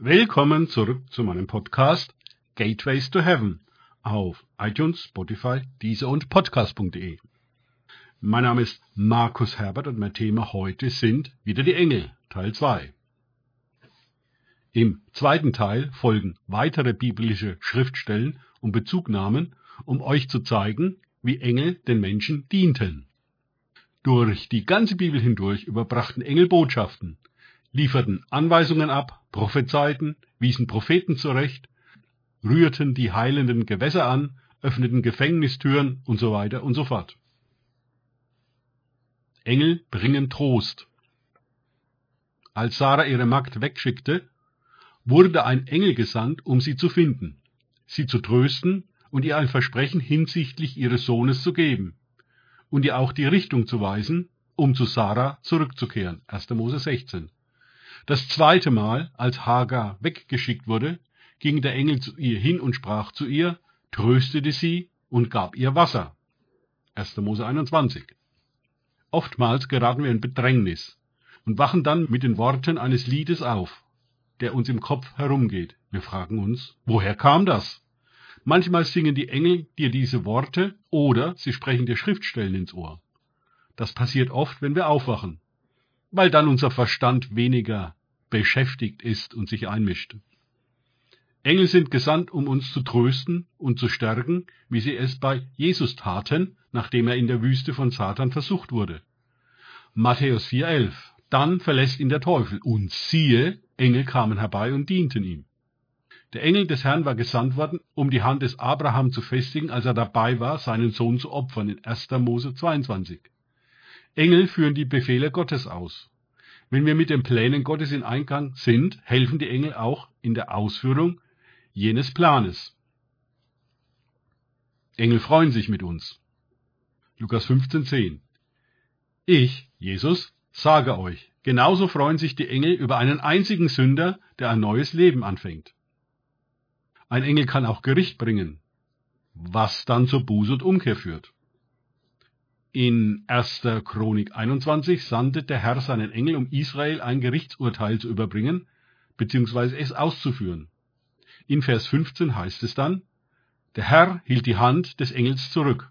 Willkommen zurück zu meinem Podcast Gateways to Heaven auf iTunes, Spotify, Deezer und Podcast.de. Mein Name ist Markus Herbert und mein Thema heute sind wieder die Engel, Teil 2. Im zweiten Teil folgen weitere biblische Schriftstellen und Bezugnahmen, um euch zu zeigen, wie Engel den Menschen dienten. Durch die ganze Bibel hindurch überbrachten Engel Botschaften, lieferten Anweisungen ab, prophezeiten, wiesen Propheten zurecht, rührten die heilenden Gewässer an, öffneten Gefängnistüren und so weiter und so fort. Engel bringen Trost. Als Sarah ihre Magd wegschickte, wurde ein Engel gesandt, um sie zu finden, sie zu trösten und ihr ein Versprechen hinsichtlich ihres Sohnes zu geben und ihr auch die Richtung zu weisen, um zu Sarah zurückzukehren. 1. Mose 16. Das zweite Mal, als Hagar weggeschickt wurde, ging der Engel zu ihr hin und sprach zu ihr, tröstete sie und gab ihr Wasser. 1. Mose 21. Oftmals geraten wir in Bedrängnis und wachen dann mit den Worten eines Liedes auf, der uns im Kopf herumgeht. Wir fragen uns, woher kam das? Manchmal singen die Engel dir diese Worte oder sie sprechen dir Schriftstellen ins Ohr. Das passiert oft, wenn wir aufwachen, weil dann unser Verstand weniger beschäftigt ist und sich einmischt. Engel sind gesandt, um uns zu trösten und zu stärken, wie sie es bei Jesus taten, nachdem er in der Wüste von Satan versucht wurde. Matthäus 4,11 Dann verlässt ihn der Teufel, und siehe, Engel kamen herbei und dienten ihm. Der Engel des Herrn war gesandt worden, um die Hand des Abraham zu festigen, als er dabei war, seinen Sohn zu opfern, in 1. Mose 22. Engel führen die Befehle Gottes aus. Wenn wir mit den Plänen Gottes in Eingang sind, helfen die Engel auch in der Ausführung jenes Planes. Engel freuen sich mit uns. Lukas 15,10 Ich, Jesus, sage euch, genauso freuen sich die Engel über einen einzigen Sünder, der ein neues Leben anfängt. Ein Engel kann auch Gericht bringen, was dann zur Buße und Umkehr führt. In 1. Chronik 21 sandte der Herr seinen Engel, um Israel ein Gerichtsurteil zu überbringen, beziehungsweise es auszuführen. In Vers 15 heißt es dann, der Herr hielt die Hand des Engels zurück.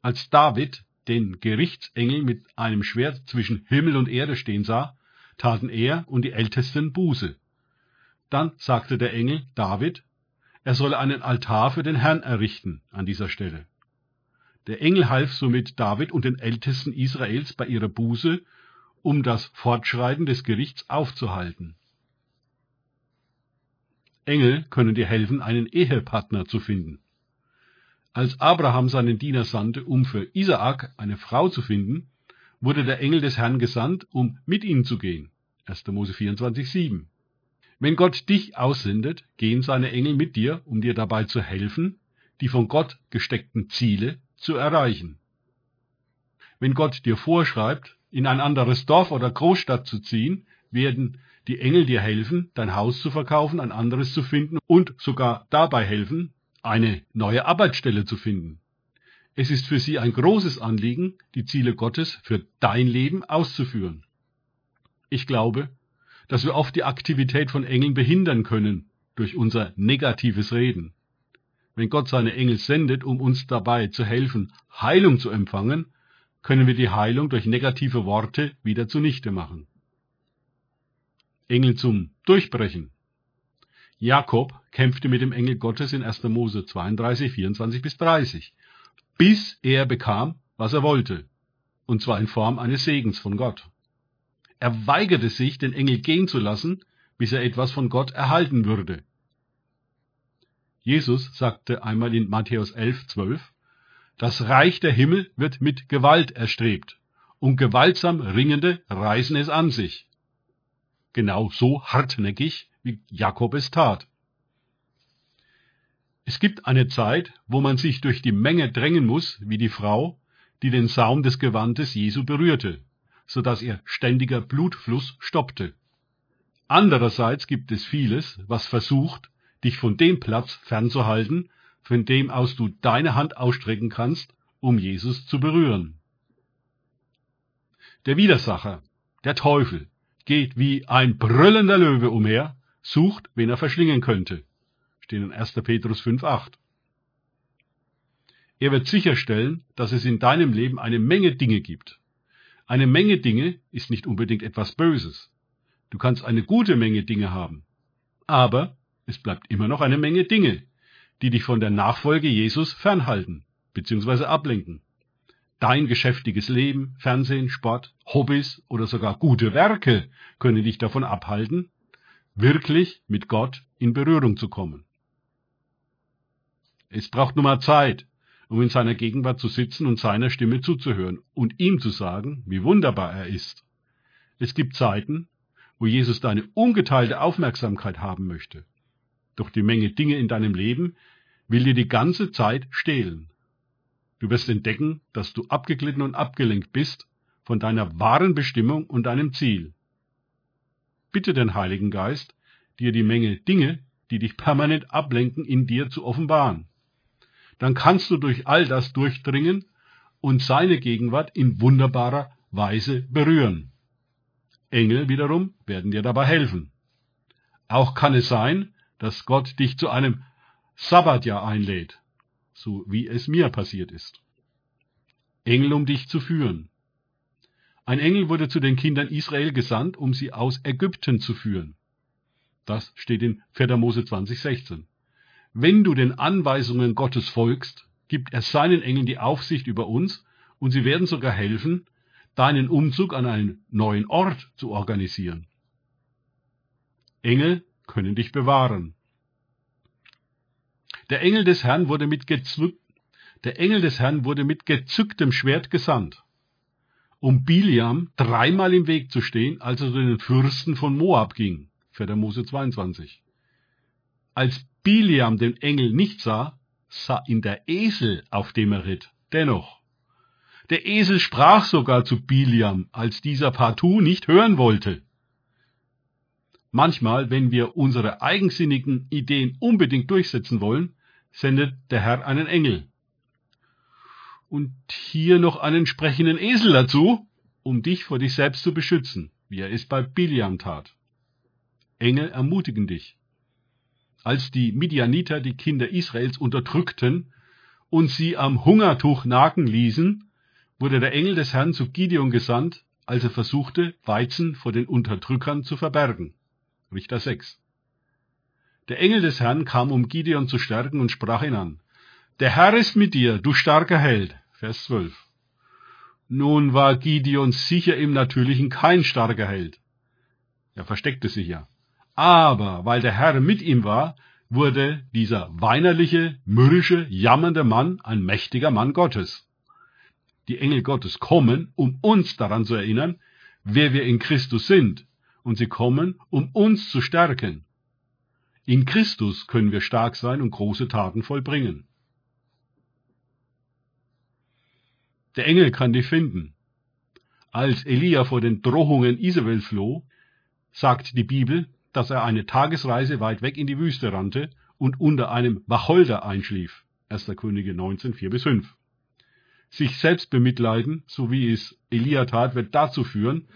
Als David den Gerichtsengel mit einem Schwert zwischen Himmel und Erde stehen sah, taten er und die Ältesten Buße. Dann sagte der Engel David, er solle einen Altar für den Herrn errichten an dieser Stelle. Der Engel half somit David und den Ältesten Israels bei ihrer Buße, um das Fortschreiten des Gerichts aufzuhalten. Engel können dir helfen, einen Ehepartner zu finden. Als Abraham seinen Diener sandte, um für Isaak eine Frau zu finden, wurde der Engel des Herrn gesandt, um mit ihm zu gehen. 1. Mose 24, 7. Wenn Gott dich aussendet, gehen seine Engel mit dir, um dir dabei zu helfen, die von Gott gesteckten Ziele zu erreichen. Wenn Gott dir vorschreibt, in ein anderes Dorf oder Großstadt zu ziehen, werden die Engel dir helfen, dein Haus zu verkaufen, ein anderes zu finden und sogar dabei helfen, eine neue Arbeitsstelle zu finden. Es ist für sie ein großes Anliegen, die Ziele Gottes für dein Leben auszuführen. Ich glaube, dass wir oft die Aktivität von Engeln behindern können durch unser negatives Reden. Wenn Gott seine Engel sendet, um uns dabei zu helfen, Heilung zu empfangen, können wir die Heilung durch negative Worte wieder zunichte machen. Engel zum Durchbrechen. Jakob kämpfte mit dem Engel Gottes in 1. Mose 32, 24 bis 30, bis er bekam, was er wollte, und zwar in Form eines Segens von Gott. Er weigerte sich, den Engel gehen zu lassen, bis er etwas von Gott erhalten würde. Jesus sagte einmal in Matthäus 11, 12, das Reich der Himmel wird mit Gewalt erstrebt, und gewaltsam Ringende reißen es an sich. Genau so hartnäckig, wie Jakob es tat. Es gibt eine Zeit, wo man sich durch die Menge drängen muss, wie die Frau, die den Saum des Gewandes Jesu berührte so dass ihr ständiger Blutfluss stoppte. Andererseits gibt es vieles, was versucht, dich von dem Platz fernzuhalten, von dem aus du deine Hand ausstrecken kannst, um Jesus zu berühren. Der Widersacher, der Teufel, geht wie ein brüllender Löwe umher, sucht, wen er verschlingen könnte. Steht in 1. Petrus 5,8. Er wird sicherstellen, dass es in deinem Leben eine Menge Dinge gibt. Eine Menge Dinge ist nicht unbedingt etwas Böses. Du kannst eine gute Menge Dinge haben. Aber es bleibt immer noch eine Menge Dinge, die dich von der Nachfolge Jesus fernhalten bzw. ablenken. Dein geschäftiges Leben, Fernsehen, Sport, Hobbys oder sogar gute Werke können dich davon abhalten, wirklich mit Gott in Berührung zu kommen. Es braucht nur mal Zeit, um in seiner Gegenwart zu sitzen und seiner Stimme zuzuhören und ihm zu sagen, wie wunderbar er ist. Es gibt Zeiten, wo Jesus deine ungeteilte Aufmerksamkeit haben möchte. Doch die Menge Dinge in deinem Leben will dir die ganze Zeit stehlen. Du wirst entdecken, dass du abgeglitten und abgelenkt bist von deiner wahren Bestimmung und deinem Ziel. Bitte den Heiligen Geist, dir die Menge Dinge, die dich permanent ablenken, in dir zu offenbaren. Dann kannst du durch all das durchdringen und seine Gegenwart in wunderbarer Weise berühren. Engel wiederum werden dir dabei helfen. Auch kann es sein, dass Gott dich zu einem Sabbatjahr einlädt, so wie es mir passiert ist. Engel, um dich zu führen. Ein Engel wurde zu den Kindern Israel gesandt, um sie aus Ägypten zu führen. Das steht in 4. Mose 20, 16. Wenn du den Anweisungen Gottes folgst, gibt er seinen Engeln die Aufsicht über uns und sie werden sogar helfen, deinen Umzug an einen neuen Ort zu organisieren. Engel können dich bewahren. Der Engel des Herrn wurde mit gezwückt, der Engel des Herrn wurde mit gezücktem Schwert gesandt, um Biliam dreimal im Weg zu stehen, als er zu den Fürsten von Moab ging. 4. Mose 22. Als Biliam den Engel nicht sah, sah ihn der Esel, auf dem er ritt, dennoch. Der Esel sprach sogar zu Biliam, als dieser partout nicht hören wollte. Manchmal, wenn wir unsere eigensinnigen Ideen unbedingt durchsetzen wollen, sendet der Herr einen Engel. Und hier noch einen sprechenden Esel dazu, um dich vor dich selbst zu beschützen, wie er es bei Biliam tat. Engel ermutigen dich. Als die Midianiter die Kinder Israels unterdrückten und sie am Hungertuch nagen ließen, wurde der Engel des Herrn zu Gideon gesandt, als er versuchte, Weizen vor den Unterdrückern zu verbergen. Richter 6. Der Engel des Herrn kam, um Gideon zu stärken und sprach ihn an. Der Herr ist mit dir, du starker Held. Vers 12. Nun war Gideon sicher im Natürlichen kein starker Held. Er versteckte sich ja. Aber weil der Herr mit ihm war, wurde dieser weinerliche, mürrische, jammernde Mann ein mächtiger Mann Gottes. Die Engel Gottes kommen, um uns daran zu erinnern, wer wir in Christus sind, und sie kommen, um uns zu stärken. In Christus können wir stark sein und große Taten vollbringen. Der Engel kann dich finden. Als Elia vor den Drohungen Isabel floh, sagt die Bibel, dass er eine Tagesreise weit weg in die Wüste rannte und unter einem Wacholder einschlief. 1. Könige 19, 4 bis 5. Sich selbst bemitleiden, so wie es Elia tat, wird dazu führen,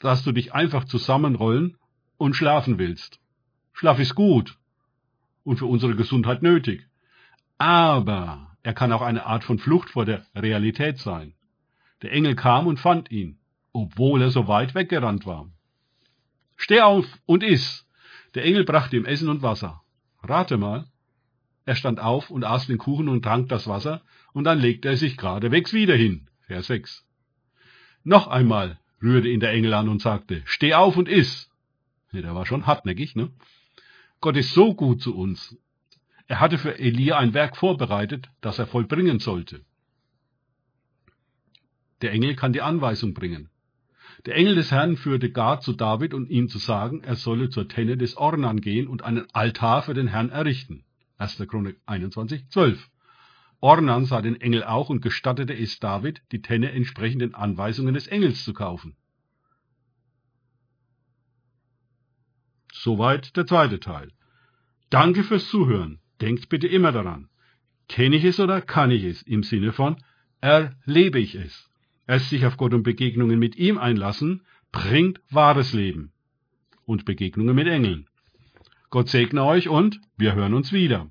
dass du dich einfach zusammenrollen und schlafen willst. Schlaf ist gut und für unsere Gesundheit nötig. Aber er kann auch eine Art von Flucht vor der Realität sein. Der Engel kam und fand ihn, obwohl er so weit weggerannt war. Steh auf und iss. Der Engel brachte ihm Essen und Wasser. Rate mal. Er stand auf und aß den Kuchen und trank das Wasser, und dann legte er sich geradewegs wieder hin. Vers 6. Noch einmal rührte ihn der Engel an und sagte, Steh auf und iss. Ja, der war schon hartnäckig, ne? Gott ist so gut zu uns. Er hatte für Elia ein Werk vorbereitet, das er vollbringen sollte. Der Engel kann die Anweisung bringen. Der Engel des Herrn führte Gad zu David, um ihm zu sagen, er solle zur Tenne des Ornan gehen und einen Altar für den Herrn errichten. 1. Chronik 21, 12. Ornan sah den Engel auch und gestattete es David, die Tenne entsprechend den Anweisungen des Engels zu kaufen. Soweit der zweite Teil. Danke fürs Zuhören. Denkt bitte immer daran. Kenne ich es oder kann ich es? Im Sinne von erlebe ich es. Erst sich auf Gott und Begegnungen mit ihm einlassen, bringt wahres Leben und Begegnungen mit Engeln. Gott segne euch und wir hören uns wieder.